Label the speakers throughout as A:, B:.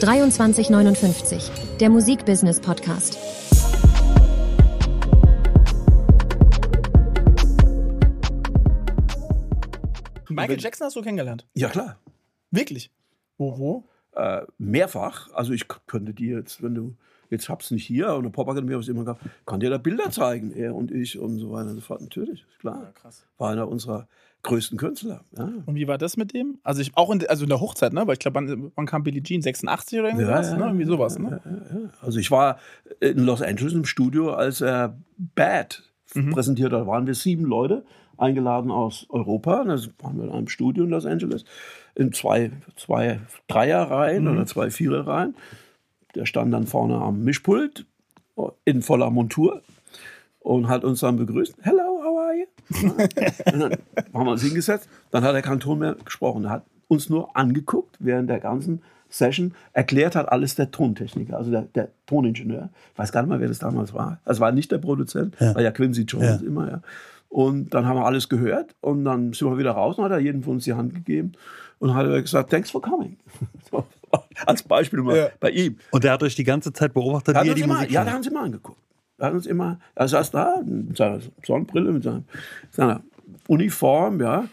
A: 2359, der Musikbusiness Podcast.
B: Michael Jackson hast du kennengelernt?
C: Ja, klar.
B: Wirklich? Wo, wo?
C: Äh, mehrfach. Also ich könnte dir jetzt, wenn du, jetzt hab's nicht hier, und der Popakademie habe ich immer gehabt, kann dir da Bilder zeigen, er und ich und so weiter und so fort. Natürlich, ist klar.
B: Ja, krass.
C: War einer unserer größten Künstler. Ja.
B: Und wie war das mit dem? Also ich auch in, also in der Hochzeit, ne? Weil ich glaube, wann, wann kam Billie Jean? 86 oder irgendwie
C: Ja,
B: ne? Irgendwie sowas, ne?
C: Ja, ja, ja. Also ich war in Los Angeles im Studio, als er Bad
B: Mhm.
C: präsentiert hat. Da waren wir sieben Leute eingeladen aus Europa. Und Da waren wir in einem Studio in Los Angeles in zwei, zwei Dreierreihen
B: Mhm.
C: oder zwei Viererreihen. Der stand dann vorne am Mischpult in voller Montur und hat uns dann begrüßt. Hello, how are you? und dann haben wir uns hingesetzt. Dann hat er keinen Ton mehr gesprochen. Er hat uns nur angeguckt während der ganzen Session. Erklärt hat alles der Tontechniker, also der, der Toningenieur. Ich weiß gar nicht mal, wer das damals war. Das war nicht der Produzent, war ja Quincy Jones
D: Ja.
C: immer, ja. Und dann haben wir alles gehört und dann sind wir wieder raus und hat er jedem von uns die Hand gegeben und hat gesagt, thanks for coming. So, als Beispiel mal
B: Ja.
C: bei ihm.
D: Und der hat euch die ganze Zeit beobachtet, wie er die
C: immer,
D: Musik
C: ja, da haben sie immer angeguckt. Da hat uns immer, er saß da mit seiner Sonnenbrille, mit seinem, seiner Uniform, ja.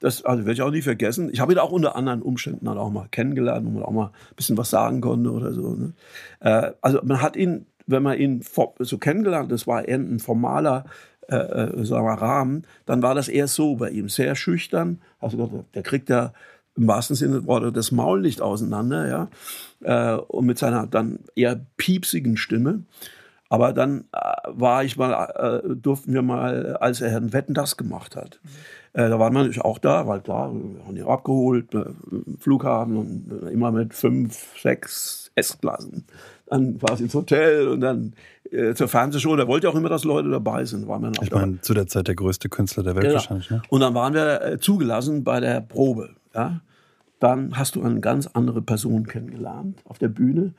C: Das also werde ich auch nie vergessen. Ich habe ihn auch unter anderen Umständen dann auch mal kennengelernt, wo man auch mal ein bisschen was sagen konnte oder so. Ne? Äh, also man hat ihn, wenn man ihn so kennengelernt, das war eher ein formaler äh, äh, sagen wir, Rahmen, dann war das eher so bei ihm, sehr schüchtern. Also der kriegt ja im wahrsten Sinne des Wortes das Maul nicht auseinander, ja. Äh, und mit seiner dann eher piepsigen Stimme. Aber dann äh, war ich mal, äh, durften wir mal, als er Herrn Wetten das gemacht hat. Äh, da waren wir natürlich auch da, weil klar, wir haben ihn abgeholt, äh, Flughafen und äh, immer mit fünf, sechs S-Klassen. Dann quasi ins Hotel und dann äh, zur Fernsehshow. Der wollte auch immer, dass Leute dabei sind. Waren wir
D: Ich meine, zu der Zeit der größte Künstler der Welt
C: Genau.
D: wahrscheinlich. Ne?
C: Und dann waren wir zugelassen bei der Probe. Ja? Dann hast du eine ganz andere Person kennengelernt auf der Bühne.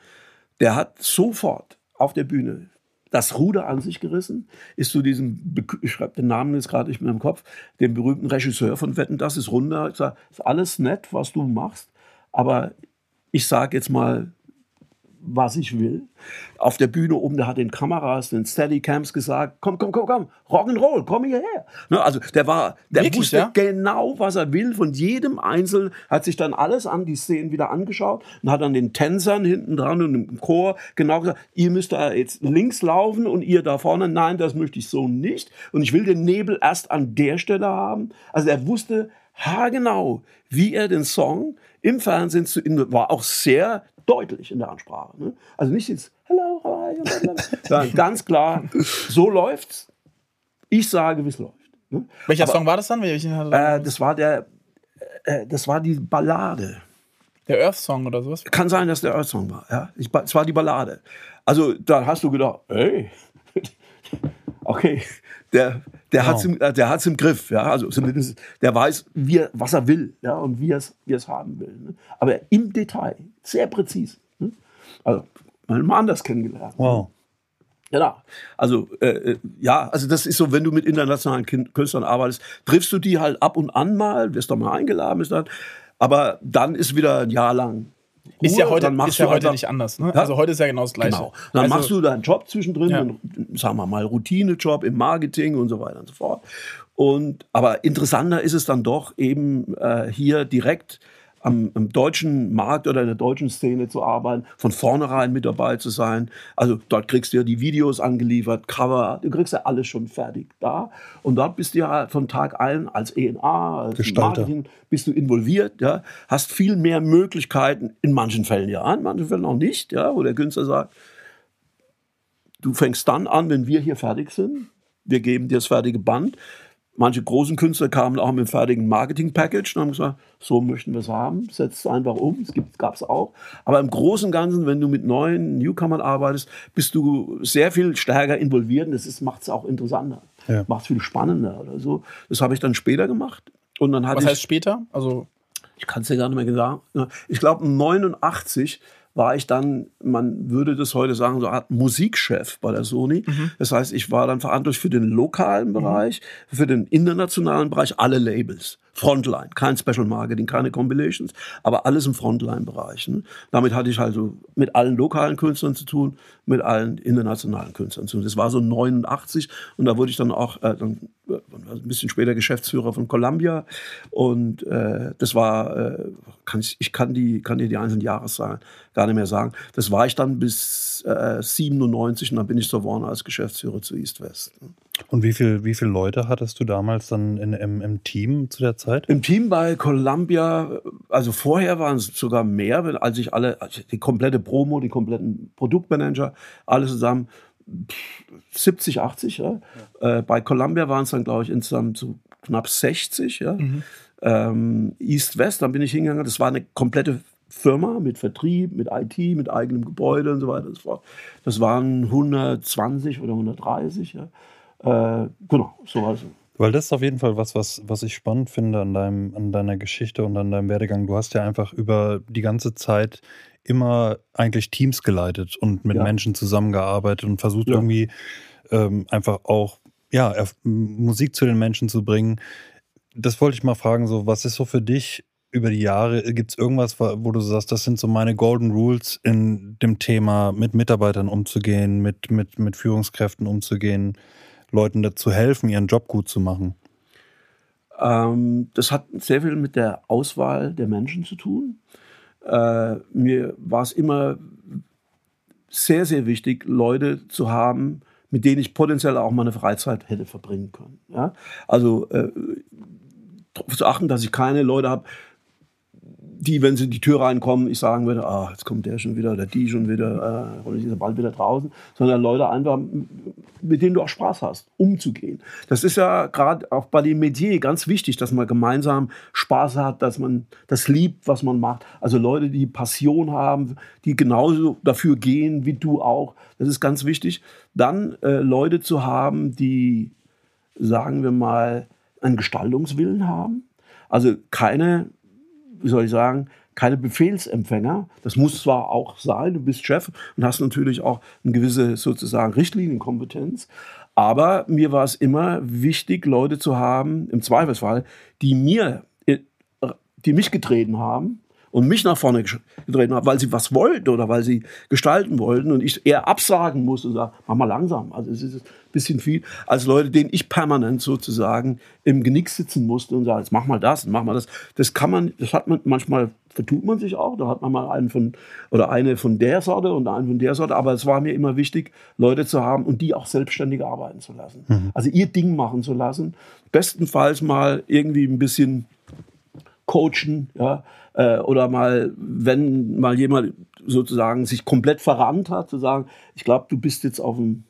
C: Der hat sofort auf der Bühne das Ruder an sich gerissen, ist zu diesem, ich schreibe den Namen jetzt gerade nicht mehr im Kopf, dem berühmten Regisseur von Wetten, das ist runter, hat gesagt, ist alles nett, was du machst, aber ich sage jetzt mal, was ich will. Auf der Bühne oben, da hat den Kameras, den Steadycams gesagt, komm, komm, komm, komm, Rock'n'Roll, komm hierher. Ne, also der war, der
B: Wirklich,
C: wusste
B: ja?
C: genau, was er will von jedem Einzelnen, hat sich dann alles an, die Szenen wieder angeschaut und hat dann den Tänzern hinten dran und im Chor genau gesagt, ihr müsst da jetzt links laufen und ihr da vorne, nein, das möchte ich so nicht und ich will den Nebel erst an der Stelle haben. Also er wusste haargenau, wie er den Song im Fernsehen zu, war auch sehr deutlich in der Ansprache. Ne? Also nicht jetzt, hello, how are you? Sondern ganz klar, so läuft's. Ich sage, wie es läuft. Ne?
B: Welcher
C: Aber-
B: Song war das dann?
C: Äh, das war der, äh, das war die Ballade.
B: der Earth Song oder sowas?
C: Kann sein, dass der Earth Song war. Ja, ich, es war die Ballade. Also da hast du gedacht, ey, okay, der, der hat's im, äh, der hat's im Griff. Ja, also zumindest der weiß, wie er, was er will, ja, und wie er es, wie er es haben will. Ne? Aber im Detail, sehr präzise. Ne? Also mal anders kennengelernt.
D: Wow.
C: Genau. Also äh, äh, ja, also das ist so, wenn du mit internationalen Künstlern arbeitest, triffst du die halt ab und an mal, wirst doch mal eingeladen, bist dann, aber dann ist wieder ein Jahr lang.
B: Ist ja
C: Ruhe,
B: heute,
C: dann machst
B: ist ja heute
C: einfach-
B: nicht anders. Ne? Also heute ist ja genau das Gleiche.
C: Genau. Dann
B: also,
C: machst du deinen Job zwischendrin,
B: Ja.
C: und, sagen wir mal Routinejob im Marketing und so weiter und so fort. Und aber interessanter ist es dann doch eben äh, hier direkt am, am deutschen Markt oder in der deutschen Szene zu arbeiten, von vornherein mit dabei zu sein. Also dort kriegst du ja die Videos angeliefert, Cover, du kriegst ja alles schon fertig da. Und dort bist du ja von Tag ein als ENA, als
D: Gestalter.
C: Marketing, bist du involviert, ja, hast viel mehr Möglichkeiten, in manchen Fällen ja, in manchen Fällen auch nicht, ja, wo der Künstler sagt, du fängst dann an, wenn wir hier fertig sind, wir geben dir das fertige Band. Manche großen Künstler kamen auch mit dem fertigen Marketing-Package und haben gesagt, so möchten wir es haben, setzt es einfach um, es gab es auch. Aber im Großen und Ganzen, wenn du mit neuen Newcomern arbeitest, bist du sehr viel stärker involviert und das macht es auch interessanter,
D: Ja.
C: macht es viel spannender oder so. Das habe ich dann später gemacht. Und dann hatte
B: was
C: ich,
B: heißt später? Also
C: ich kann es dir gar nicht mehr sagen. Ich glaube, 89 war ich dann, man würde das heute sagen, so eine Art Musikchef bei der Sony. Das heißt, ich war dann verantwortlich für den lokalen Bereich, für den internationalen Bereich, alle Labels. Frontline, kein Special Marketing, keine Compilations, aber alles im Frontline-Bereich. Ne? Damit hatte ich also mit allen lokalen Künstlern zu tun, mit allen internationalen Künstlern zu tun. Das war so 89 und da wurde ich dann auch äh, dann, äh, ein bisschen später Geschäftsführer von Columbia und äh, das war, äh, kann ich, ich kann die, kann dir die einzelnen Jahreszahlen gar nicht mehr sagen. Das war ich dann bis äh, 97 und dann bin ich so geworden als Geschäftsführer zu East West. Ne?
D: Und wie, viel, wie viele Leute hattest du damals dann in, im, im Team zu der Zeit?
C: Im Team bei Columbia, also vorher waren es sogar mehr, als ich alle, die komplette Promo, die kompletten Produktmanager, alle zusammen 70, 80. Ja. ja. Äh, bei Columbia waren es dann, glaube ich, insgesamt so knapp 60. Ja. Mhm. Ähm, East West, dann bin ich hingegangen. Das war eine komplette Firma mit Vertrieb, mit IT, mit eigenem Gebäude und so weiter. Das, war, das waren 120 oder 130. Ja. Äh, genau, so also.
D: Weil das ist auf jeden Fall was, was, was ich spannend finde an, deinem, an deiner Geschichte und an deinem Werdegang. Du hast ja einfach über die ganze Zeit immer eigentlich Teams geleitet und mit ja. Menschen zusammengearbeitet und versucht ja. irgendwie ähm, einfach auch ja, Musik zu den Menschen zu bringen. Das wollte ich mal fragen, so, was ist so für dich über die Jahre, gibt es irgendwas, wo du sagst, das sind so meine Golden Rules in dem Thema, mit Mitarbeitern umzugehen, mit, mit, mit Führungskräften umzugehen? Leuten dazu helfen, ihren Job gut zu machen?
C: Ähm, das hat sehr viel mit der Auswahl der Menschen zu tun. Äh, mir war es immer sehr, sehr wichtig, Leute zu haben, mit denen ich potenziell auch meine Freizeit hätte verbringen können. Ja? Also äh, darauf zu achten, dass ich keine Leute habe, die, wenn sie in die Tür reinkommen, ich sagen würde, ah, jetzt kommt der schon wieder oder die schon wieder, äh, oder die ist bald wieder draußen, sondern Leute einfach, mit denen du auch Spaß hast, umzugehen. Das ist ja gerade auch bei dem Metier ganz wichtig, dass man gemeinsam Spaß hat, dass man das liebt, was man macht. Also Leute, die Passion haben, die genauso dafür gehen wie du auch. Das ist ganz wichtig. Dann äh, Leute zu haben, die, sagen wir mal, einen Gestaltungswillen haben. Also keine wie soll ich sagen, keine Befehlsempfänger. Das muss zwar auch sein, du bist Chef und hast natürlich auch eine gewisse sozusagen Richtlinienkompetenz. Aber mir war es immer wichtig, Leute zu haben, im Zweifelsfall, die mir, äh, die mich getreten haben und mich nach vorne gedreht haben, weil sie was wollten oder weil sie gestalten wollten und ich eher absagen musste und sagen, mach mal langsam. Also es ist ein bisschen viel, als Leute, denen ich permanent sozusagen im Genick sitzen musste und sagen, jetzt mach mal das und mach mal das. Das kann man, das hat man manchmal vertut man sich auch. Da hat man mal einen von oder eine von der Sorte und einen von der Sorte. Aber es war mir immer wichtig, Leute zu haben und die auch selbstständig arbeiten zu lassen. Mhm. Also ihr Ding machen zu lassen. Bestenfalls mal irgendwie ein bisschen coachen, ja, äh, oder mal, wenn mal jemand sozusagen sich komplett verrannt hat, zu sagen, ich glaube, du bist jetzt auf dem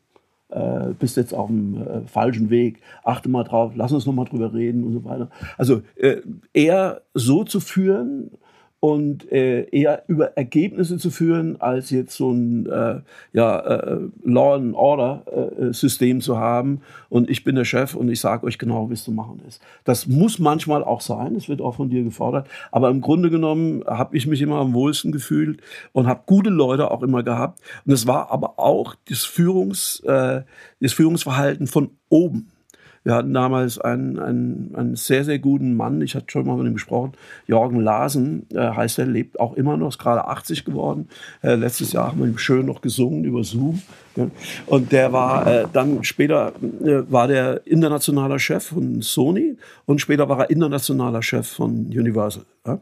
C: äh, bist jetzt auf dem äh, falschen Weg, achte mal drauf, lass uns noch mal drüber reden und so weiter. Also äh, eher so zu führen, und äh, eher über Ergebnisse zu führen, als jetzt so ein äh, ja, äh, Law and Order äh, System zu haben. Und ich bin der Chef und ich sage euch genau, wie es zu machen ist. Das muss manchmal auch sein, es wird auch von dir gefordert. Aber im Grunde genommen habe ich mich immer am wohlsten gefühlt und habe gute Leute auch immer gehabt. Und es war aber auch das, Führungs, äh, das Führungsverhalten von oben. Wir hatten damals einen, einen, einen sehr, sehr guten Mann, ich hatte schon mal mit ihm gesprochen, Jorgen Larsen, äh, heißt er, lebt auch immer noch, ist gerade 80 geworden. Äh, letztes Jahr haben wir ihm schön noch gesungen über Zoom. Ja. Und der war äh, dann später, äh, war der internationaler Chef von Sony und später war er internationaler Chef von Universal. Ja.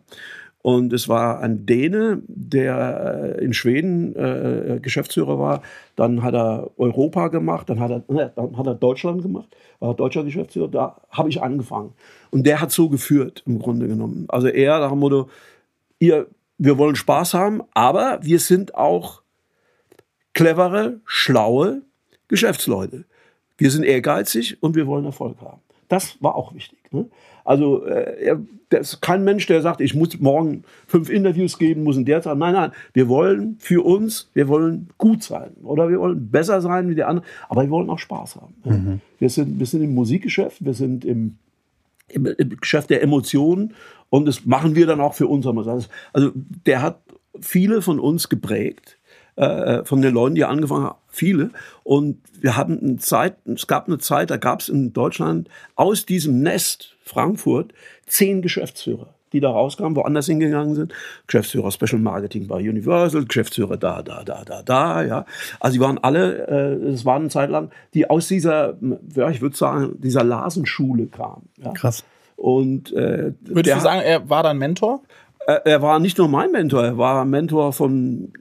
C: Und es war ein Däne, der äh, in Schweden äh, äh, Geschäftsführer war. Dann hat er Europa gemacht, dann hat er, ne, dann hat er Deutschland gemacht, war deutscher Geschäftsführer. Da habe ich angefangen. Und der hat so geführt, im Grunde genommen. Also er nach dem Motto, ihr, wir wollen Spaß haben, aber wir sind auch clevere, schlaue Geschäftsleute. Wir sind ehrgeizig und wir wollen Erfolg haben. Das war auch wichtig. Ne? Also äh, das ist kein Mensch, der sagt, ich muss morgen fünf Interviews geben, muss in der Zeit. Nein, nein, wir wollen für uns, wir wollen gut sein oder wir wollen besser sein wie die anderen, aber wir wollen auch Spaß haben. Mhm. Wir, sind, wir sind im Musikgeschäft, wir sind im, im, im Geschäft der Emotionen und das machen wir dann auch für uns. Also der hat viele von uns geprägt äh, von den Leuten, die angefangen haben, viele. Und wir hatten eine Zeit, es gab eine Zeit, da gab es in Deutschland aus diesem Nest Frankfurt zehn Geschäftsführer die da rauskamen, woanders hingegangen sind. Geschäftsführer Special Marketing bei Universal, Geschäftsführer da, da, da, da, da, ja. Also die waren alle, äh, es waren eine Zeit lang, die aus dieser, ja, ich würde sagen, dieser Lasenschule kamen. Ja.
D: Krass.
C: Und äh,
B: Würdest du sagen, er war dein Mentor?
C: er, er war nicht nur mein Mentor, er war Mentor von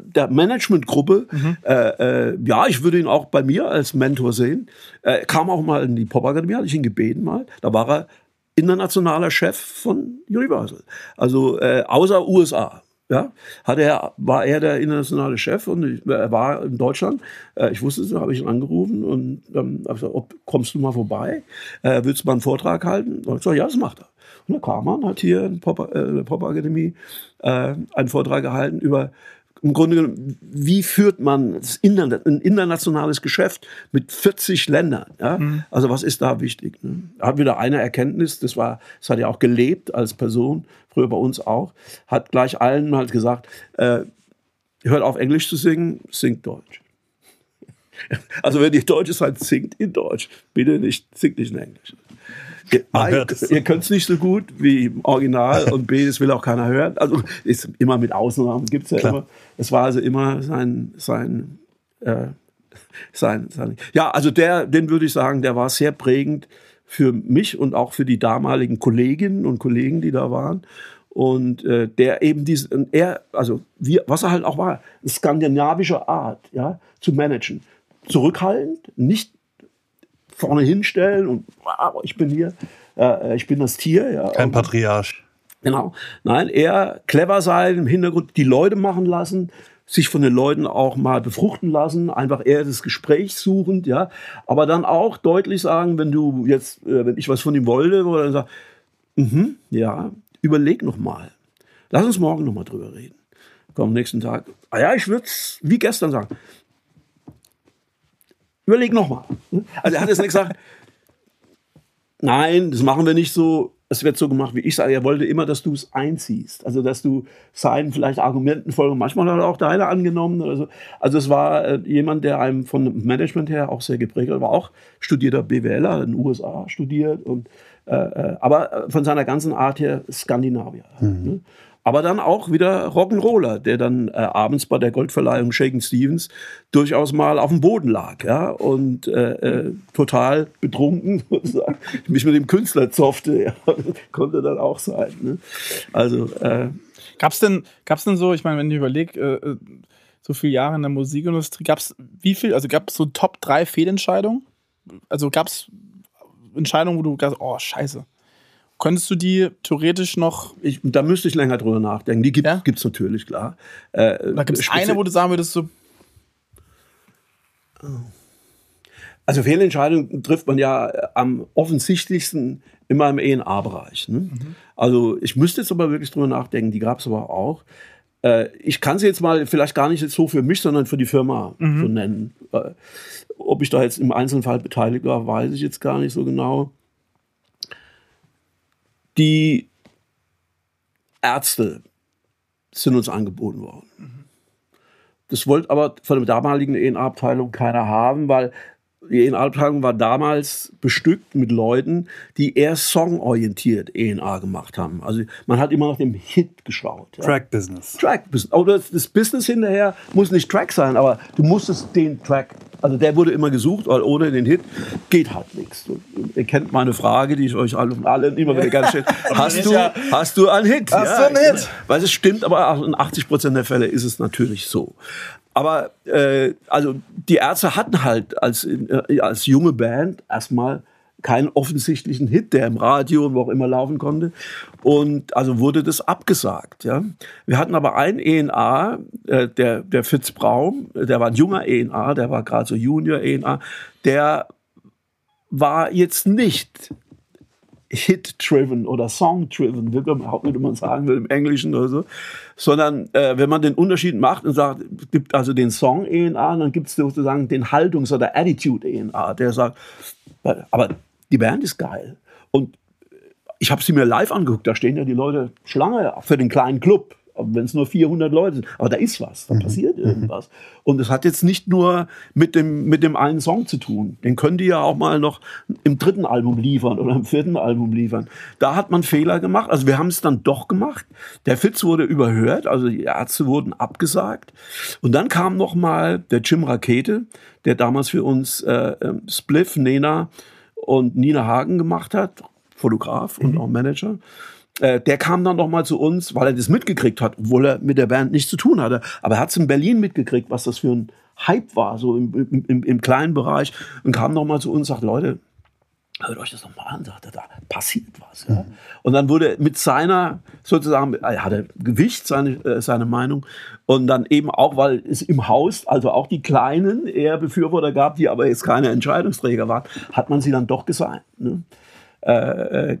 C: der Managementgruppe. Mhm. Äh, äh, ja, ich würde ihn auch bei mir als Mentor sehen. Er kam auch mal in die Popakademie, hatte ich ihn gebeten mal. Da war er internationaler Chef von Universal. Also äh, außer USA. Ja, hat er, war er der internationale Chef und ich, er war in Deutschland. Äh, ich wusste es, habe ich ihn angerufen und ähm, habe gesagt, ob, kommst du mal vorbei? Äh, willst du mal einen Vortrag halten? Und ich gesagt, ja, das macht er. Und dann kam er und hat hier in Pop, äh, Pop Akademie äh, einen Vortrag gehalten über im Grunde genommen, wie führt man ein internationales Geschäft mit 40 Ländern? Ja? Mhm. Also was ist da wichtig? Ne? Hat wieder eine Erkenntnis, das war, das hat er auch gelebt als Person, früher bei uns auch, hat gleich allen halt gesagt, äh, hört auf Englisch zu singen, singt Deutsch. Also wenn ihr Deutsch seid, singt in Deutsch. Bitte nicht, singt nicht in Englisch. A, ihr, ihr könnt es nicht so gut wie im Original und B, das will auch keiner hören. Also ist immer mit Ausnahmen, gibt es ja Klar. immer. Es war also immer sein, sein, äh, sein, sein. Ja, also der, den würde ich sagen, der war sehr prägend für mich und auch für die damaligen Kolleginnen und Kollegen, die da waren. Und äh, der eben diese, er, also wie, was er halt auch war, skandinavische Art, ja, zu managen. Zurückhaltend, nicht vorne hinstellen und wow, ich bin hier, äh, ich bin das Tier. Ja,
D: Kein Patriarch.
C: Genau. Nein, eher clever sein, im Hintergrund die Leute machen lassen, sich von den Leuten auch mal befruchten lassen, einfach eher das Gespräch suchend, ja. Aber dann auch deutlich sagen, wenn du jetzt, äh, wenn ich was von ihm wollte, oder dann sag, mhm, ja, überleg noch mal. Lass uns morgen noch mal drüber reden. Komm, nächsten Tag. Ah ja, ich würde es wie gestern sagen. Überleg noch mal. Also er hat jetzt nicht gesagt, nein, das machen wir nicht so, es wird so gemacht, wie ich sage. Er wollte immer, dass du es einziehst. Also, dass du seinen vielleicht Argumenten folgen. Manchmal hat er auch deine angenommen oder so. Also, es war äh, jemand, der einem von Management her auch sehr geprägt. War auch studierter BWLer in den USA studiert und, äh, äh aber von seiner ganzen Art her Skandinavier. Mhm. Ne? Aber dann auch wieder Rock'n'Roller, der dann äh, abends bei der Goldverleihung Shaken Stevens durchaus mal auf dem Boden lag, ja, und äh, äh, total betrunken mich mit dem Künstler zoffte, ja, konnte dann auch sein. Ne? Also äh,
B: gab's denn, gab's denn so, ich meine, wenn ich überlege, äh, äh, so viele Jahre in der Musikindustrie, gab's wie viel, also gab's so Top 3 Fehlentscheidungen? Also gab's Entscheidungen, wo du gesagt, oh Scheiße, Könntest du die theoretisch noch.
C: Ich, da müsste ich länger drüber nachdenken. Die gibt es ja? natürlich, klar.
B: Äh, da gibt es eine, wo du sagen würdest, so.
C: Also Fehlentscheidungen trifft man ja äh, am offensichtlichsten immer im ENA-Bereich. Ne? Mhm. Also ich müsste jetzt aber wirklich drüber nachdenken, die gab es aber auch. Äh, ich kann sie jetzt mal vielleicht gar nicht jetzt so für mich, sondern für die Firma mhm. so nennen. Äh, ob ich da jetzt im Einzelfall beteiligt war, weiß ich jetzt gar nicht so genau die Ärzte sind uns angeboten worden. Das wollte aber von der damaligen ENA-Abteilung keiner haben, weil ENA-Abteilung war damals bestückt mit Leuten, die eher songorientiert ENA gemacht haben. Also man hat immer nach dem Hit geschaut.
D: Ja. Track Business.
C: Track Business. Oder das Business hinterher muss nicht Track sein, aber du musstest den Track also der wurde immer gesucht, weil ohne den Hit geht halt nichts. Ihr kennt meine Frage, die ich euch allen, allen immer wieder gerne stelle. Hast du, ja, hast du einen Hit?
B: Hast ja, du einen Hit?
C: Weil es stimmt, aber in 80 Prozent der Fälle ist es natürlich so. Aber äh, also die Ärzte hatten halt als, äh, als junge Band erstmal keinen offensichtlichen Hit, der im Radio und wo auch immer laufen konnte. Und also wurde das abgesagt. Ja. Wir hatten aber einen ENA, äh, der, der Fitz Braum, der war ein junger ENA, der war gerade so Junior ENA, der war jetzt nicht Hit-driven oder Song-driven, überhaupt nicht, wie man sagen will im Englischen oder so, sondern äh, wenn man den Unterschied macht und sagt, gibt also den Song-ENA, dann gibt es sozusagen den Haltungs- oder Attitude-ENA, der sagt, aber die Band ist geil. Und ich habe sie mir live angeguckt, da stehen ja die Leute Schlange für den kleinen Club. Wenn es nur 400 Leute sind. Aber da ist was, da
D: Mhm.
C: passiert irgendwas. Und es hat jetzt nicht nur mit dem, mit dem einen Song zu tun. Den können die ja auch mal noch im dritten Album liefern oder im vierten Album liefern. Da hat man Fehler gemacht. Also wir haben es dann doch gemacht. Der Fitz wurde überhört, also die Ärzte wurden abgesagt. Und dann kam noch mal der Jim Rakete, der damals für uns äh, ähm, Spliff, Nena und Nina Hagen gemacht hat, Fotograf und auch Manager. Äh, der kam dann noch mal zu uns, weil er das mitgekriegt hat, obwohl er mit der Band nichts zu tun hatte. Aber er hat es in Berlin mitgekriegt, was das für ein Hype war, so im, im, im, kleinen Bereich. Und kam noch mal zu uns und sagt, Leute, hört euch das noch mal an, sagt er, da passiert was. Ja? Und dann wurde mit seiner, sozusagen, er hatte Gewicht, seine, äh, seine Meinung. Und dann eben auch, weil es im Haus, also auch die Kleinen, eher Befürworter gab, die aber jetzt keine Entscheidungsträger waren, hat man sie dann doch gesagt. Ne? Äh, äh,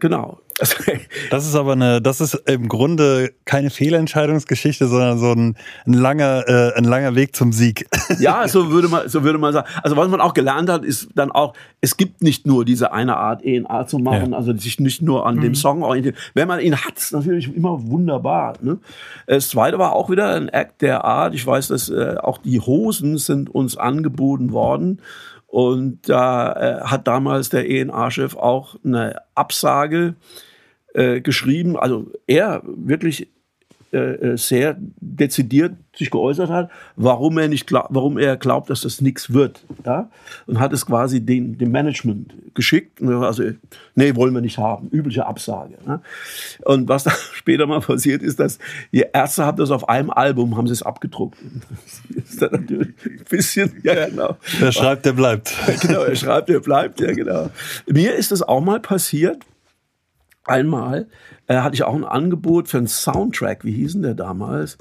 D: Das ist aber eine, das ist im Grunde keine Fehlentscheidungsgeschichte, sondern so ein, ein langer, äh, ein langer Weg zum Sieg.
C: Ja, so würde man, so würde man sagen. Also was man auch gelernt hat, ist dann auch, es gibt nicht nur diese eine Art ENA zu machen,
D: Ja.
C: also sich nicht nur an dem Song orientieren. Wenn man ihn hat, ist natürlich immer wunderbar. Ne? Das zweite war auch wieder ein Act der Art. Ich weiß, dass äh, auch die Hosen sind uns angeboten worden. Und da äh, hat damals der ENA-Chef auch eine Absage äh, geschrieben. Also er wirklich äh, sehr dezidiert sich geäußert hat, warum er nicht glaub, warum er glaubt, dass das nichts wird, ja, und hat es quasi den, dem Management geschickt, also nee, wollen wir nicht haben, übliche Absage. Ne? Und was dann später mal passiert ist, dass die Ärzte haben das auf einem Album haben sie es abgedruckt. Das ist dann natürlich ein bisschen, ja genau.
D: Wer schreibt, der bleibt.
C: genau, er schreibt, er bleibt, ja genau. Mir ist das auch mal passiert. Einmal äh, hatte ich auch ein Angebot für einen Soundtrack. Wie hießen der damals?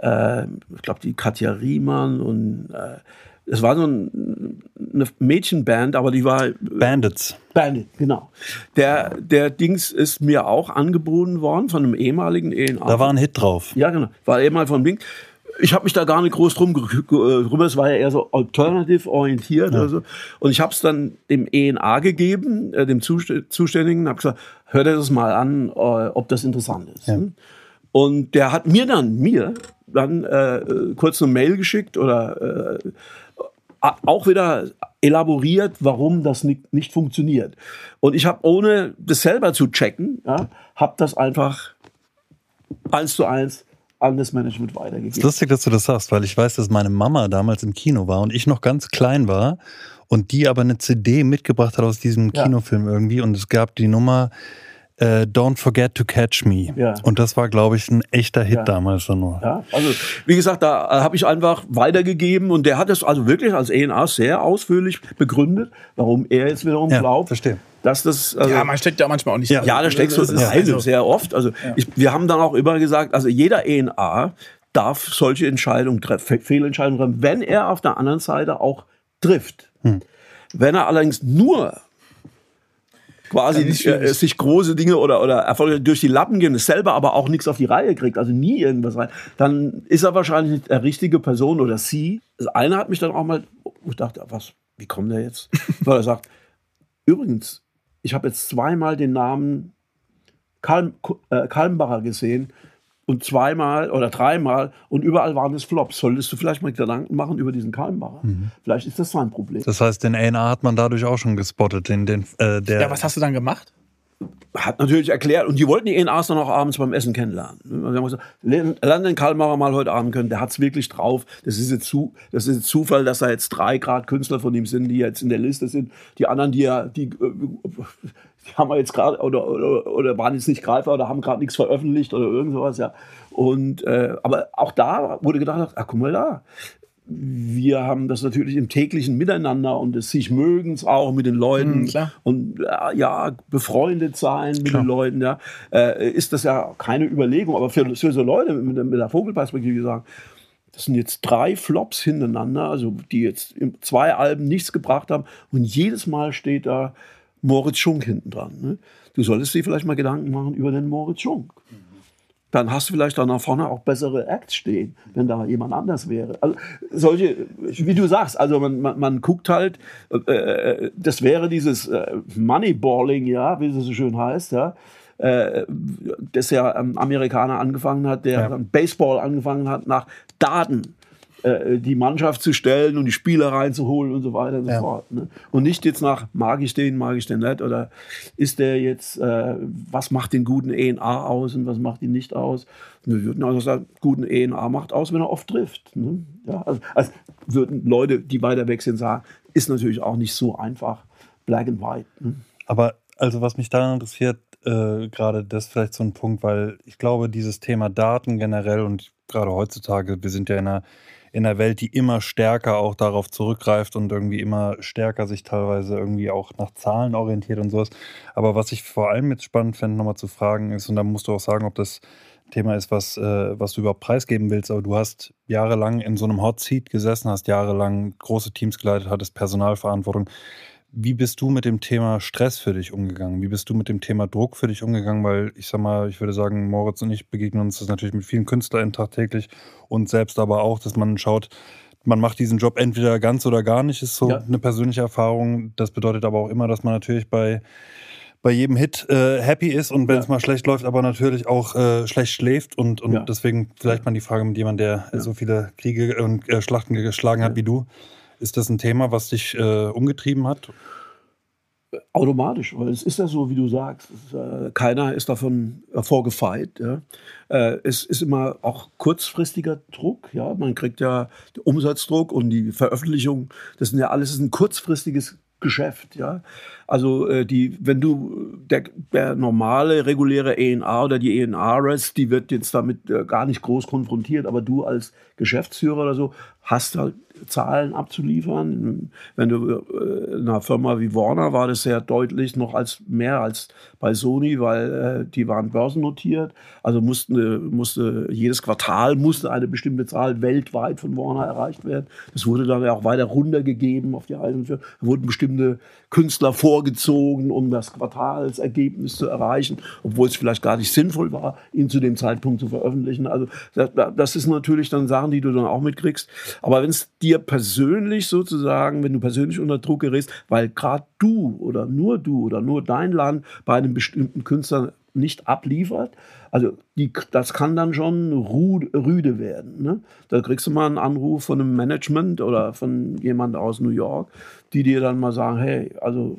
C: Äh, ich glaube, die Katja Riemann und äh, es war so ein, eine Mädchenband, aber die war
D: Bandits.
C: Bandit, genau. Der, der Dings ist mir auch angeboten worden von einem ehemaligen ENA.
D: Da war ein Hit drauf.
C: Ja, genau. War eben mal von Ding. Ich habe mich da gar nicht groß drum drüber. Es war ja eher so alternative orientiert oder so. Und ich habe es dann dem ENA gegeben, äh, dem Zust- Zuständigen, habe gesagt, hört er das mal an, äh, ob das interessant ist. Hm? Und der hat mir dann, mir, dann äh, kurz eine Mail geschickt oder äh, auch wieder elaboriert, warum das nicht, nicht funktioniert. Und ich habe, ohne das selber zu checken, ja, habe das einfach eins zu eins an das Management
D: Es
C: weitergegeben.
D: ist lustig, dass du das sagst, weil ich weiß, dass meine Mama damals im Kino war und ich noch ganz klein war und die aber eine CD mitgebracht hat aus diesem
C: Ja.
D: Kinofilm irgendwie und es gab die Nummer äh, Don't Forget to Catch Me.
C: Ja.
D: Und das war, glaube ich, ein echter Hit
C: Ja.
D: damals schon nur.
C: Ja, also wie gesagt, da äh, habe ich einfach weitergegeben und der hat es also wirklich als ENA sehr ausführlich begründet, warum er jetzt wiederum
D: Ja,
C: glaubt,
D: verstehe.
C: dass das also,
B: Ja, man steckt ja manchmal auch nicht
D: Ja.
C: Ja, da steckst du
B: Das ist
C: rein,
B: also-
C: sehr oft. Also ich, wir haben dann auch immer gesagt, also jeder ENA darf solche Entscheidungen treffen, Fehlentscheidungen treffen, wenn er auf der anderen Seite auch trifft. Wenn er allerdings nur quasi äh, sich große Dinge oder, oder Erfolge durch die Lappen gehen, selber aber auch nichts auf die Reihe kriegt, also nie irgendwas rein, dann ist er wahrscheinlich nicht der richtige Person oder sie. Das eine hat mich dann auch mal, ich dachte, was, wie kommt der jetzt? Weil er sagt, übrigens, ich habe jetzt zweimal den Namen Kalm, äh, Kalmbacher gesehen und zweimal oder dreimal und überall waren es Flops. Solltest du vielleicht mal Gedanken machen über diesen Kalmbacher? Vielleicht ist das sein Problem.
D: Das heißt, den A&R hat man dadurch auch schon gespottet, den, den, äh, der.
B: Ja, was hast du dann gemacht?
C: Hat natürlich erklärt und die wollten die ENAs dann auch abends beim Essen kennenlernen. Also wir haben gesagt, lern lern den Kalmbacher mal heute Abend kennen, der hat's wirklich drauf. Das ist jetzt zu, das ist jetzt Zufall, dass da jetzt drei Grad Künstler von ihm sind, die jetzt in der Liste sind. Die anderen, die ja, die, äh, die haben wir jetzt gerade oder, oder, oder waren jetzt nicht greifbar oder haben gerade nichts veröffentlicht oder irgend sowas, ja. Und äh, aber auch da wurde gedacht, ach guck mal da. Wir haben das natürlich im täglichen Miteinander und des sich mögens auch mit den Leuten
B: Mhm, klar.
C: und ja, ja, befreundet sein mit den Leuten, ja, äh, ist das ja keine Überlegung. Aber für, für so Leute mit, der- mit der Vogelperspektive sagen, das sind jetzt drei Flops hintereinander, also die jetzt in zwei Alben nichts gebracht haben und jedes Mal steht da Moritz Schunk hinten dran. Ne? Du solltest dir vielleicht mal Gedanken machen über den Moritz Schunk. Dann hast du vielleicht da nach vorne auch bessere Acts stehen, wenn da jemand anders wäre. Also solche, wie du sagst, also man, man, man guckt halt, äh, das wäre dieses äh, Moneyballing, ja, wie es so schön heißt, ja. äh, das ja ein Amerikaner angefangen hat, der
D: Ja.
C: Baseball angefangen hat, nach Daten äh, die Mannschaft zu stellen und die Spieler reinzuholen und so weiter und so
D: Ja.
C: fort. Ne? Und nicht jetzt nach, mag ich den, mag ich den nicht oder ist der jetzt, äh, was macht den guten ENA aus und was macht ihn nicht aus? Wir würden also sagen, guten ENA macht aus, wenn er oft trifft. Ne? Ja, also, also würden Leute, die weiter weg sind, sagen, ist natürlich auch nicht so einfach, black and white. Ne?
D: Aber also was mich daran interessiert, äh, gerade das ist vielleicht so ein Punkt, weil ich glaube, dieses Thema Daten generell und gerade heutzutage, wir sind ja in einer, in einer Welt, die immer stärker auch darauf zurückgreift und irgendwie immer stärker sich teilweise irgendwie auch nach Zahlen orientiert und sowas. Aber was ich vor allem jetzt spannend fände, nochmal zu fragen ist, und da musst du auch sagen, ob das Thema ist, was, äh, was du überhaupt preisgeben willst, aber du hast jahrelang in so einem Hot Seat gesessen, hast jahrelang große Teams geleitet, hattest Personalverantwortung. Wie bist du mit dem Thema Stress für dich umgegangen? Wie bist du mit dem Thema Druck für dich umgegangen? Weil ich sag mal, ich würde sagen, Moritz und ich begegnen uns das natürlich mit vielen KünstlerInnen tagtäglich und selbst aber auch, dass man schaut, man macht diesen Job entweder ganz oder gar nicht, ist so
C: Ja.
D: eine persönliche Erfahrung. Das bedeutet aber auch immer, dass man natürlich bei, bei jedem Hit äh, happy ist und wenn
C: Ja.
D: es mal schlecht läuft, aber natürlich auch äh, schlecht schläft und, und
C: Ja.
D: deswegen vielleicht mal die Frage mit jemandem, der
C: Ja.
D: so viele Kriege und äh, Schlachten geschlagen hat
C: Ja.
D: wie du. Ist das ein Thema, was dich äh, umgetrieben hat?
C: Automatisch, weil es ist ja so, wie du sagst. Ist, äh, keiner ist davon vorgefeit. Ja. Äh, es ist immer auch kurzfristiger Druck. Ja. Man kriegt ja den Umsatzdruck und die Veröffentlichung. Das sind ja alles ist ein kurzfristiges Geschäft. Ja. Also äh, die, wenn du der, der normale reguläre ENA oder die ENA-Rest, die wird jetzt damit äh, gar nicht groß konfrontiert, aber du als Geschäftsführer oder so hast halt Zahlen abzuliefern. Wenn du äh, in einer Firma wie Warner war das sehr deutlich noch als mehr als bei Sony, weil äh, die waren börsennotiert. Also mussten, äh, musste jedes Quartal musste eine bestimmte Zahl weltweit von Warner erreicht werden. Das wurde dann ja auch weiter runtergegeben auf die einzelnen Firmen. Da wurden bestimmte Künstler vorgezogen, um das Quartalsergebnis zu erreichen, obwohl es vielleicht gar nicht sinnvoll war, ihn zu dem Zeitpunkt zu veröffentlichen. Also das, das ist natürlich dann Sachen, die du dann auch mitkriegst. Aber wenn es dir persönlich sozusagen, wenn du persönlich unter Druck gerätst, weil gerade du oder nur du oder nur dein Land bei einem bestimmten Künstler nicht abliefert, also die, das kann dann schon rüde werden. Ne? Da kriegst du mal einen Anruf von einem Management oder von jemand aus New York, die dir dann mal sagen, hey, also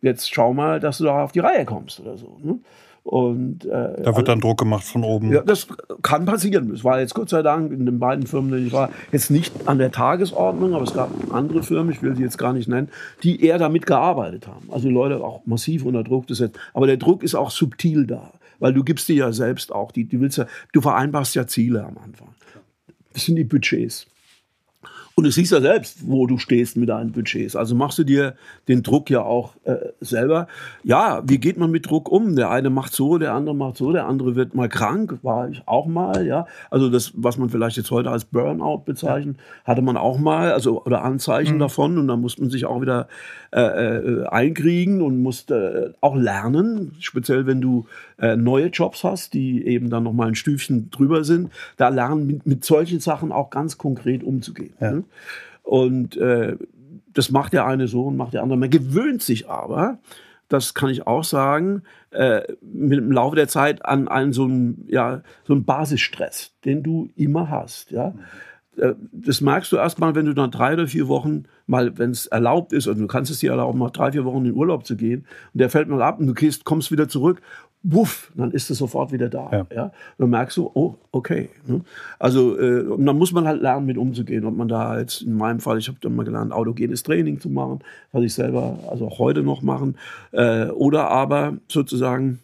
C: jetzt schau mal, dass du da auf die Reihe kommst oder so. Ne? Und, äh,
D: Da wird dann Druck gemacht von oben.
C: ja, das kann passieren. Es war jetzt Gott sei Dank in den beiden Firmen, in denen ich war, jetzt nicht an der Tagesordnung, aber es gab andere Firmen, ich will sie jetzt gar nicht nennen, die eher damit gearbeitet haben. Also die Leute auch massiv unter Druck gesetzt. Aber der Druck ist auch subtil da, weil du gibst dir ja selbst auch die, du willst ja, du vereinbarst ja Ziele am Anfang. Das sind die Budgets. Und du siehst ja selbst, wo du stehst mit deinen Budgets. Also machst du dir den Druck ja auch äh, selber. Ja, wie geht man mit Druck um? Der eine macht so, der andere macht so, der andere wird mal krank, war ich auch mal, ja. Also das, was man vielleicht jetzt heute als Burnout bezeichnet, hatte man auch mal, also oder Anzeichen davon. Und da muss man sich auch wieder äh, äh, einkriegen und musste äh, auch lernen, speziell wenn du äh, neue Jobs hast, die eben dann noch mal ein Stüfchen drüber sind, da lernen mit, mit solchen Sachen auch ganz konkret umzugehen.
D: Ja.
C: Ne? Und äh, das macht der eine so und macht der andere. Man gewöhnt sich aber, das kann ich auch sagen, äh, mit dem Laufe der Zeit an einen so einen, ja, so Basisstress, den du immer hast. Ja? Äh, Das merkst du erst mal, wenn du dann drei oder vier Wochen mal, wenn es erlaubt ist, und du kannst es dir erlauben, mal drei, vier Wochen in den Urlaub zu gehen, und der fällt mal ab und du gehst, kommst wieder zurück, wuff, dann ist es sofort wieder da.
D: Ja.
C: Ja. Dann merkst du, oh, okay. Ne? Also, äh, und dann muss man halt lernen, mit umzugehen. Ob man da jetzt, in meinem Fall, ich habe dann mal gelernt, autogenes Training zu machen, was ich selber, also auch heute noch machen, äh, oder aber sozusagen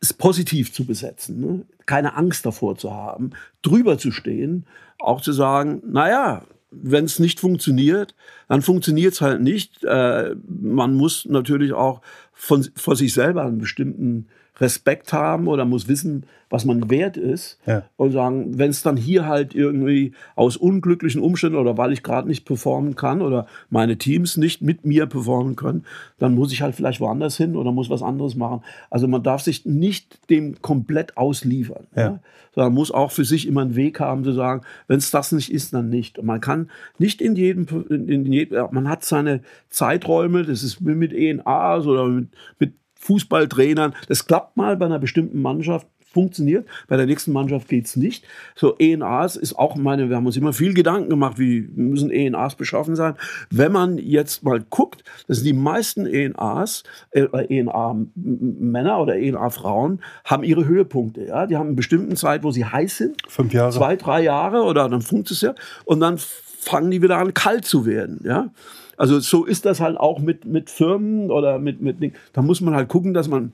C: es positiv zu besetzen, ne? keine Angst davor zu haben, drüber zu stehen, auch zu sagen, naja, wenn es nicht funktioniert, dann funktioniert es halt nicht. Äh, man muss natürlich auch von, vor sich selber einen bestimmten Respekt haben oder muss wissen, was man wert ist.
D: Ja.
C: Und sagen, wenn es dann hier halt irgendwie aus unglücklichen Umständen oder weil ich gerade nicht performen kann oder meine Teams nicht mit mir performen können, dann muss ich halt vielleicht woanders hin oder muss was anderes machen. Also man darf sich nicht dem komplett ausliefern.
D: Ja.
C: Ja? Sondern muss auch für sich immer einen Weg haben zu sagen, wenn es das nicht ist, dann nicht. Und man kann nicht in jedem, in, in jedem, man hat seine Zeiträume, das ist mit ENAs oder mit, mit Fußballtrainern. Das klappt mal bei einer bestimmten Mannschaft, funktioniert. Bei der nächsten Mannschaft geht's nicht. So ENAs ist auch meine, wir haben uns immer viel Gedanken gemacht, wie müssen ENAs beschaffen sein. Wenn man jetzt mal guckt, dass die meisten ENAs, äh, ENA-Männer oder ENA-Frauen haben ihre Höhepunkte. Ja? Die haben eine bestimmte Zeit, wo sie heiß sind.
D: Fünf Jahre.
C: Zwei, drei Jahre oder dann funkt es ja. Und dann fangen die wieder an, kalt zu werden. Ja? Also so ist das halt auch mit, mit Firmen oder mit, mit Da muss man halt gucken, dass man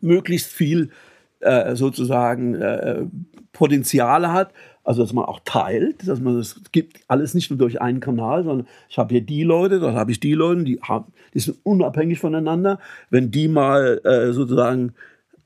C: möglichst viel äh, sozusagen äh, Potenziale hat, also dass man auch teilt, dass man das gibt alles nicht nur durch einen Kanal, sondern ich habe hier die Leute, dort habe ich die Leute, die, haben, die sind unabhängig voneinander. Wenn die mal äh, sozusagen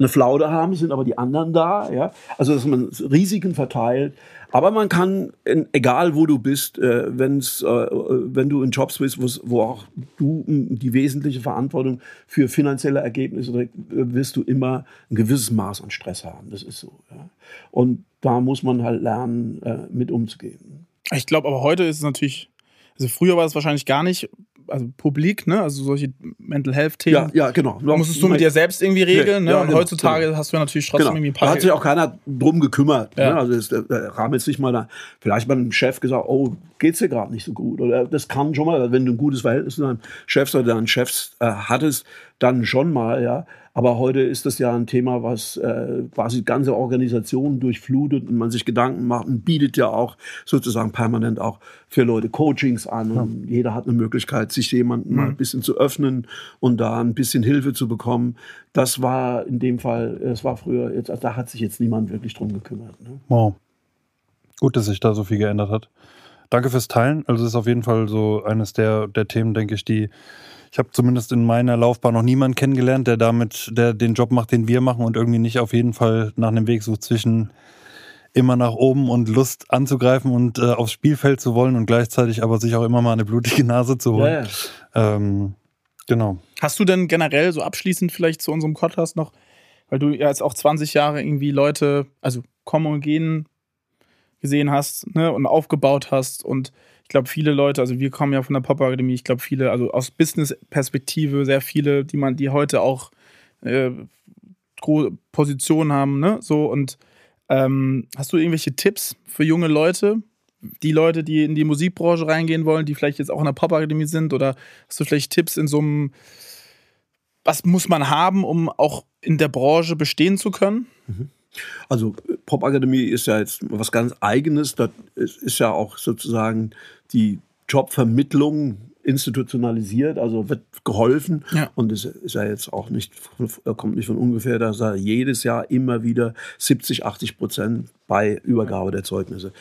C: eine Flaude haben, sind aber die anderen da. Ja? Also dass man Risiken verteilt. Aber man kann, egal wo du bist, äh, wenn's, äh, wenn du in Jobs bist, wo auch du die wesentliche Verantwortung für finanzielle Ergebnisse trägst, wirst du immer ein gewisses Maß an Stress haben. Das ist so. Ja? Und da muss man halt lernen, äh, mit umzugehen.
B: Ich glaube, aber heute ist es natürlich, also früher war es wahrscheinlich gar nicht also publik, ne? Also solche Mental Health Themen.
C: Ja, ja, genau.
B: Da musstest du mit dir selbst irgendwie regeln, ne? Ja, und genau, heutzutage genau. hast du natürlich trotzdem genau. irgendwie ein
C: paar. Da hat sich auch keiner drum gekümmert. Ja. Ne? Also ist, Rahmen jetzt nicht mal da, vielleicht mal einem Chef gesagt, oh, geht's dir gerade nicht so gut. Oder das kann schon mal, wenn du ein gutes Verhältnis zu deinem Chef oder deinen Chefs äh, hattest, dann schon mal, ja. Aber heute ist das ja ein Thema, was äh, quasi ganze Organisationen durchflutet und man sich Gedanken macht und bietet ja auch sozusagen permanent auch für Leute Coachings an. Ja. Und jeder hat eine Möglichkeit, sich jemandem mhm. mal ein bisschen zu öffnen und da ein bisschen Hilfe zu bekommen. Das war in dem Fall, es war früher, jetzt, also da hat sich jetzt niemand wirklich drum gekümmert. Ne?
D: Wow. Gut, dass sich da so viel geändert hat. Danke fürs Teilen. Also es ist auf jeden Fall so eines der, der Themen, denke ich, die ich habe zumindest in meiner Laufbahn noch niemanden kennengelernt, der damit, der den Job macht, den wir machen und irgendwie nicht auf jeden Fall nach einem Weg sucht zwischen immer nach oben und Lust anzugreifen und äh, aufs Spielfeld zu wollen und gleichzeitig aber sich auch immer mal eine blutige Nase zu holen. Ja. Ähm, genau.
B: Hast du denn generell so abschließend vielleicht zu unserem Podcast noch, weil du ja jetzt auch 20 Jahre irgendwie Leute, also kommen und gehen gesehen hast ne, und aufgebaut hast und glaube, viele Leute, also wir kommen ja von der Pop-Akademie, ich glaube, viele, also aus Business-Perspektive, sehr viele, die man, die heute auch äh, Positionen haben, ne? So und ähm, hast du irgendwelche Tipps für junge Leute? Die Leute, die in die Musikbranche reingehen wollen, die vielleicht jetzt auch in der Pop-Akademie sind, oder hast du vielleicht Tipps in so einem, was muss man haben, um auch in der Branche bestehen zu können?
C: Mhm. Also Pop-Akademie ist ja jetzt was ganz Eigenes. Das ist ja auch sozusagen die Jobvermittlung institutionalisiert, also wird geholfen. Ja. Und es ist ja jetzt auch nicht, kommt nicht von ungefähr, dass er jedes Jahr immer wieder 70, 80 Prozent bei Übergabe der Zeugnisse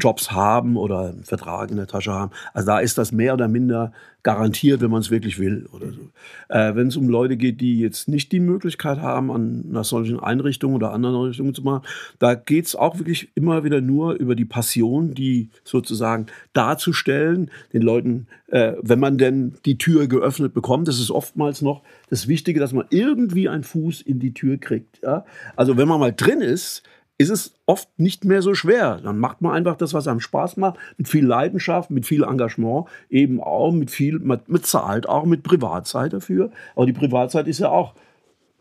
C: Jobs haben oder einen Vertrag in der Tasche haben. Also da ist das mehr oder minder garantiert, wenn man es wirklich will oder so. Äh, wenn es um Leute geht, die jetzt nicht die Möglichkeit haben, an einer solchen Einrichtung oder anderen Einrichtungen zu machen, da geht es auch wirklich immer wieder nur über die Passion, die sozusagen darzustellen, den Leuten, äh, wenn man denn die Tür geöffnet bekommt, das ist oftmals noch das Wichtige, dass man irgendwie einen Fuß in die Tür kriegt. Ja? Also wenn man mal drin ist, ist es oft nicht mehr so schwer. Dann macht man einfach das, was einem Spaß macht, mit viel Leidenschaft, mit viel Engagement, eben auch mit viel, man zahlt auch mit Privatzeit dafür. Aber die Privatzeit ist ja auch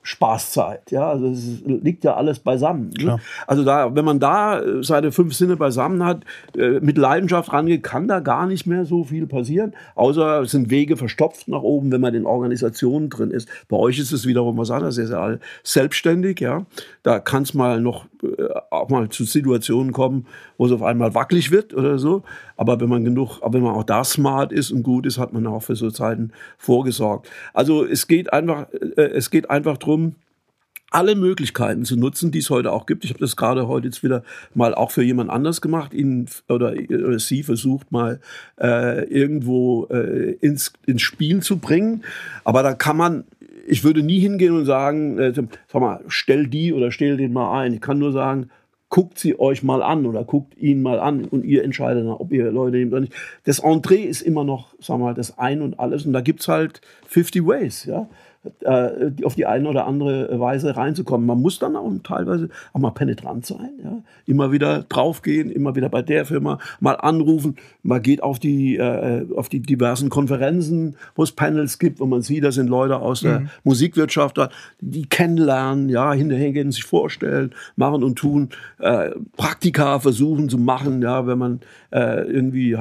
C: Spaßzeit. Ja, also es liegt ja alles beisammen. Ne? Also da, wenn man da äh, seine fünf Sinne beisammen hat, äh, mit Leidenschaft rangeht, kann da gar nicht mehr so viel passieren. Außer es sind Wege verstopft nach oben, wenn man in Organisationen drin ist. Bei euch ist es wiederum was anderes. Ihr seid selbstständig. Ja, da kann es mal noch äh, auch mal zu Situationen kommen, wo es auf einmal wackelig wird oder so. Aber wenn man genug, aber wenn man auch da smart ist und gut ist, hat man auch für so Zeiten vorgesorgt. Also es geht einfach, es geht einfach darum, alle Möglichkeiten zu nutzen, die es heute auch gibt. Ich habe das gerade heute jetzt wieder mal auch für jemand anders gemacht, ihn oder, oder sie versucht mal äh, irgendwo äh, ins, ins Spiel zu bringen. Aber da kann man, ich würde nie hingehen und sagen, äh, sag mal, stell die oder stell den mal ein. Ich kann nur sagen, guckt sie euch mal an oder guckt ihn mal an und ihr entscheidet, ob ihr Leute nehmt oder nicht. Das Entree ist immer noch, wir mal, das Ein und Alles und da gibt es halt 50 Ways, ja. Äh, auf die eine oder andere Weise reinzukommen. Man muss dann auch teilweise auch mal penetrant sein, ja? immer wieder draufgehen, immer wieder bei der Firma mal anrufen. Man geht auf die, äh, auf die diversen Konferenzen, wo es Panels gibt, wo man sieht, da sind Leute aus der mhm. Musikwirtschaft, die kennenlernen, ja, hinterher gehen, sich vorstellen, machen und tun, äh, Praktika versuchen zu machen, ja, wenn man äh, irgendwie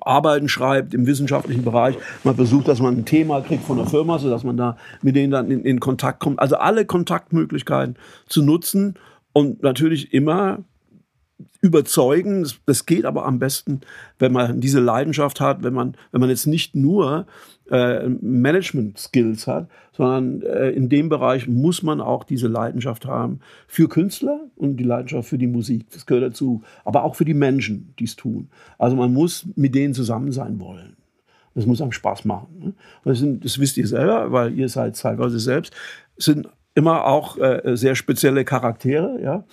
C: Arbeiten schreibt im wissenschaftlichen Bereich. Man versucht, dass man ein Thema kriegt von der Firma, sodass man da mit denen dann in, in Kontakt kommt. Also alle Kontaktmöglichkeiten zu nutzen und natürlich immer überzeugen. Das, geht aber am besten, wenn man diese Leidenschaft hat, wenn man, wenn man jetzt nicht nur äh, Management-Skills hat, sondern äh, in dem Bereich muss man auch diese Leidenschaft haben für Künstler und die Leidenschaft für die Musik. Das gehört dazu. Aber auch für die Menschen, die es tun. Also man muss mit denen zusammen sein wollen. Das muss einem Spaß machen. Ne? Das, sind, das, wisst ihr selber, weil ihr seid teilweise selbst. Sind immer auch äh, sehr spezielle Charaktere, ja.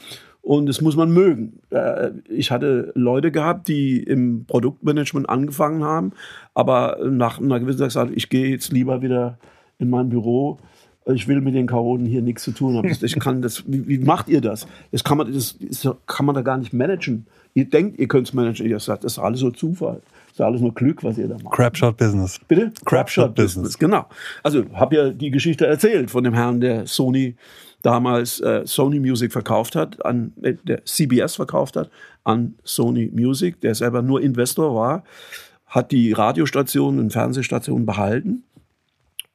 C: Und das muss man mögen. Äh, ich hatte Leute gehabt, die im Produktmanagement angefangen haben, aber nach einer gewissen Zeit gesagt, ich gehe jetzt lieber wieder in mein Büro. Ich will mit den Chaoten hier nichts zu tun haben. Ich kann das, wie, wie macht ihr das? Das kann, man, das, das kann man da gar nicht managen. Ihr denkt, ihr könnt es managen. Ihr sagt, das ist alles so Zufall. Das ist alles nur Glück, was ihr da macht.
D: Crapshot Business.
C: Bitte? Crapshot Business. Genau. Also, habe ja die Geschichte erzählt von dem Herrn, der Sony damals äh, Sony Music verkauft hat, an äh, der CBS verkauft hat an Sony Music, der selber nur Investor war, hat die Radiostationen und Fernsehstationen behalten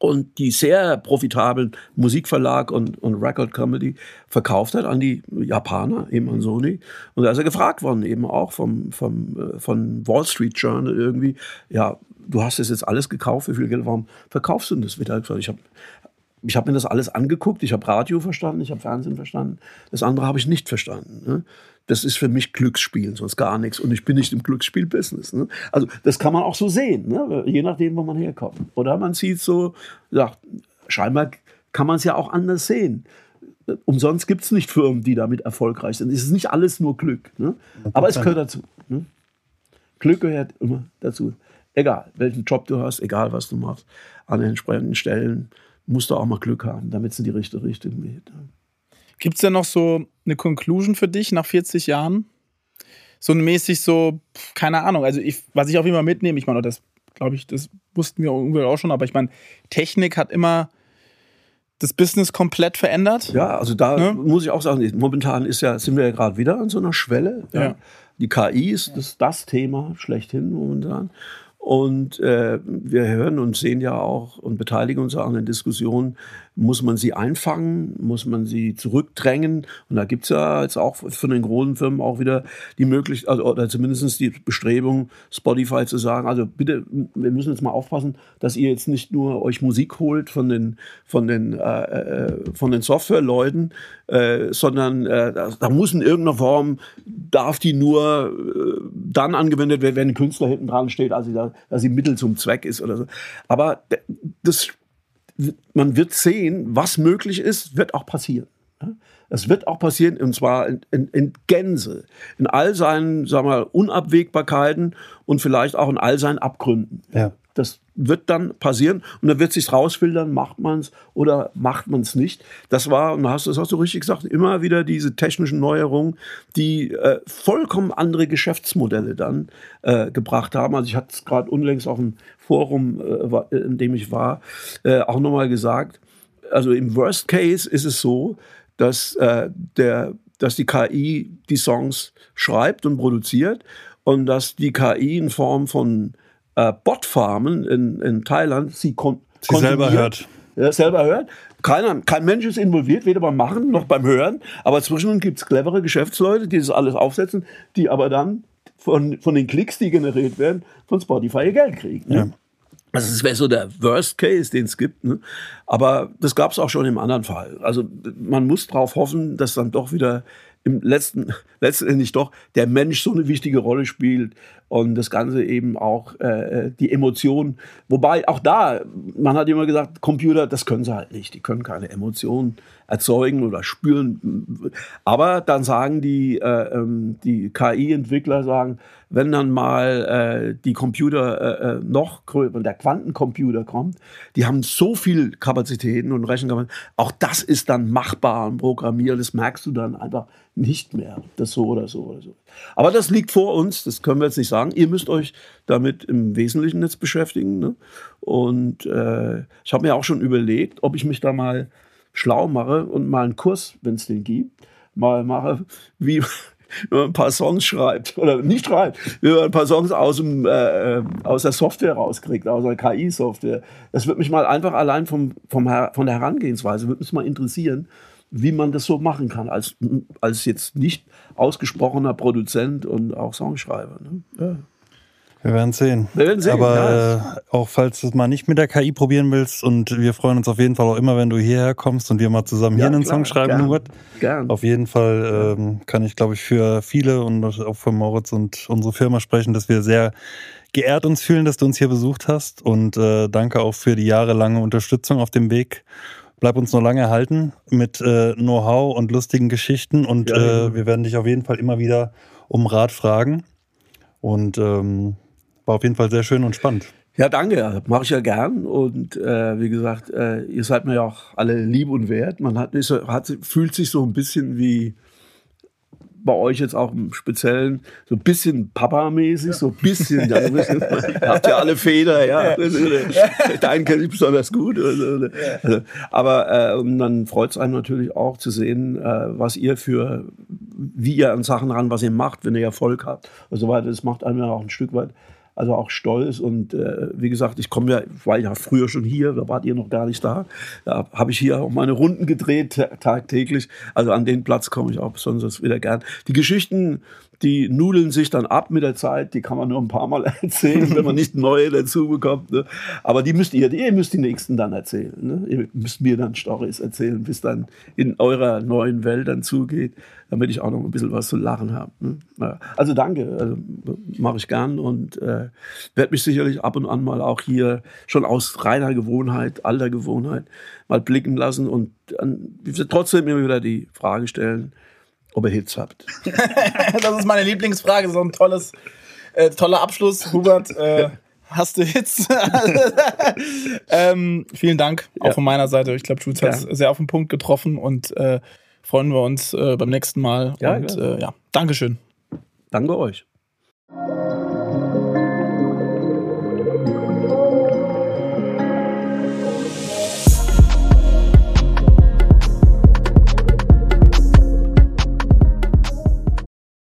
C: und die sehr profitablen Musikverlag und, und Record Comedy verkauft hat an die Japaner, eben an Sony. Und da ist er gefragt worden, eben auch vom, vom, äh, von Wall Street Journal irgendwie, ja, du hast das jetzt alles gekauft, wie viel Geld, warum verkaufst du das? Wird ich habe ich habe mir das alles angeguckt, ich habe Radio verstanden, ich habe Fernsehen verstanden, das andere habe ich nicht verstanden. Ne? Das ist für mich Glücksspiel, sonst gar nichts. Und ich bin nicht im Glücksspiel-Business. Ne? Also das kann man auch so sehen, ne? je nachdem, wo man herkommt. Oder man sieht so, sagt, scheinbar kann man es ja auch anders sehen. Umsonst gibt es nicht Firmen, die damit erfolgreich sind. Es ist nicht alles nur Glück. Ne? Aber es gehört dazu. Ne? Glück gehört immer dazu. Egal, welchen Job du hast, egal was du machst, an den entsprechenden Stellen musst du auch mal Glück haben, damit es in die richtige Richtung geht.
B: Gibt es denn noch so eine Conclusion für dich nach 40 Jahren? So mäßig so, keine Ahnung, also ich, was ich auch immer mitnehme, ich meine, das glaube ich, das wussten wir irgendwie auch schon, aber ich meine, Technik hat immer das Business komplett verändert.
C: Ja, also da ne? muss ich auch sagen, momentan ist ja, sind wir ja gerade wieder an so einer Schwelle. Ja. Ja. Die KI ist das, das Thema schlechthin momentan. Und äh, wir hören und sehen ja auch und beteiligen uns auch an den Diskussionen, muss man sie einfangen, muss man sie zurückdrängen. Und da gibt es ja jetzt auch von den großen Firmen auch wieder die Möglichkeit, also, oder zumindest die Bestrebung, Spotify zu sagen, also bitte, wir müssen jetzt mal aufpassen, dass ihr jetzt nicht nur euch Musik holt von den, von den, äh, äh von den Softwareleuten, äh, sondern äh, da muss in irgendeiner Form, darf die nur äh, dann angewendet werden, wenn ein Künstler hinten dran steht, also da, dass sie Mittel zum Zweck ist oder so. Aber das man wird sehen, was möglich ist, wird auch passieren. Es wird auch passieren, und zwar in, in, in Gänze, in all seinen, sagen wir, Unabwägbarkeiten und vielleicht auch in all seinen Abgründen. Ja. Das wird dann passieren und dann wird sich rausfiltern, macht man es oder macht man es nicht. Das war, und hast das hast du richtig gesagt, immer wieder diese technischen Neuerungen, die äh, vollkommen andere Geschäftsmodelle dann äh, gebracht haben. Also ich hatte es gerade unlängst auf dem Forum, äh, in dem ich war, äh, auch nochmal gesagt. Also im Worst Case ist es so, dass äh, der dass die KI die Songs schreibt und produziert und dass die KI in Form von äh, Botfarmen in, in Thailand sie, kon
D: sie selber hört.
C: Ja, selber hört. Keiner, kein Mensch ist involviert, weder beim Machen noch beim Hören. Aber zwischen gibt es clevere Geschäftsleute, die das alles aufsetzen, die aber dann von, von den Klicks, die generiert werden, von Spotify ihr Geld kriegen. Ne? Ja. Also das wäre so der Worst Case, den es gibt. Ne? Aber das gab es auch schon im anderen Fall. Also man muss darauf hoffen, dass dann doch wieder im letzten, letztendlich doch der Mensch so eine wichtige Rolle spielt und das Ganze eben auch äh, die Emotionen. Wobei auch da, man hat immer gesagt, Computer, das können sie halt nicht. Die können keine Emotionen erzeugen oder spüren. Aber dann sagen die, äh, ähm, die KI-Entwickler sagen, wenn dann mal äh, die Computer äh, äh noch größer, der Quantencomputer kommt, die haben so viel Kapazitäten und Rechenkapazitäten. Auch das ist dann machbar und programmiert. Das merkst du dann einfach nicht mehr. Das so oder so oder so. Aber das liegt vor uns. Das können wir jetzt nicht sagen. Ihr müsst euch damit im Wesentlichen jetzt beschäftigen. Ne? Und äh, ich habe mir auch schon überlegt, ob ich mich da mal schlau mache und mal einen Kurs, wenn es den gibt, mal mache, wie wenn man ein paar Songs schreibt oder nicht schreibt, wie man ein paar Songs aus, dem, äh, aus der Software rauskriegt, aus der KI-Software. Das würde mich mal einfach allein vom, vom, von der Herangehensweise, würde mich mal interessieren, wie man das so machen kann, als, als jetzt nicht ausgesprochener Produzent und auch Songschreiber. Ne? Ja.
D: Wir werden sehen.
C: Wir werden sehen.
D: Aber äh, auch falls du es mal nicht mit der KI probieren willst und wir freuen uns auf jeden Fall auch immer, wenn du hierher kommst und wir mal zusammen ja, hier einen klar, Song schreiben, gern, Hubert. Gern. Auf jeden Fall ähm, kann ich, glaube ich, für viele und auch für Moritz und unsere Firma sprechen, dass wir sehr geehrt uns fühlen, dass du uns hier besucht hast und äh, danke auch für die jahrelange Unterstützung auf dem Weg. Bleib uns noch lange erhalten mit äh, Know-how und lustigen Geschichten und ja, äh, wir werden dich auf jeden Fall immer wieder um Rat fragen. Und ähm, war auf jeden Fall sehr schön und spannend.
C: Ja, danke. Mache ich ja gern. Und äh, wie gesagt, äh, ihr seid mir ja auch alle lieb und wert. Man hat, ist, hat, fühlt sich so ein bisschen wie bei euch jetzt auch im Speziellen so ein bisschen Papa-mäßig, ja. so ein bisschen. Ja, bisschen habt ja alle Feder, ja. ja. Deinen kenne ich besonders gut. Also, also, aber äh, dann freut es einen natürlich auch zu sehen, äh, was ihr für, wie ihr an Sachen ran, was ihr macht, wenn ihr Erfolg habt und so weiter. Das macht einem ja auch ein Stück weit also auch stolz. Und äh, wie gesagt, ich komme ja, war ja früher schon hier, da wart ihr noch gar nicht da. Da habe ich hier auch meine Runden gedreht tagtäglich. Also an den Platz komme ich auch besonders wieder gern. Die Geschichten die nudeln sich dann ab mit der Zeit. Die kann man nur ein paar Mal erzählen, wenn man nicht neue dazu bekommt. Ne? Aber die müsst ihr, ihr müsst die nächsten dann erzählen. Ne? Ihr müsst mir dann Stories erzählen, bis dann in eurer neuen Welt dann zugeht, damit ich auch noch ein bisschen was zu lachen habe. Ne? Also danke, also, mache ich gern und äh, werde mich sicherlich ab und an mal auch hier schon aus reiner Gewohnheit, alter Gewohnheit mal blicken lassen und dann trotzdem immer wieder die Frage stellen, ob ihr Hits habt.
B: das ist meine Lieblingsfrage, so ein tolles, äh, toller Abschluss. Hubert, äh, hast du Hits? ähm, vielen Dank, auch ja. von meiner Seite. Ich glaube, Schulz hat es sehr auf den Punkt getroffen und äh, freuen wir uns äh, beim nächsten Mal. Ja, und ja, äh, ja Dankeschön.
C: Danke euch.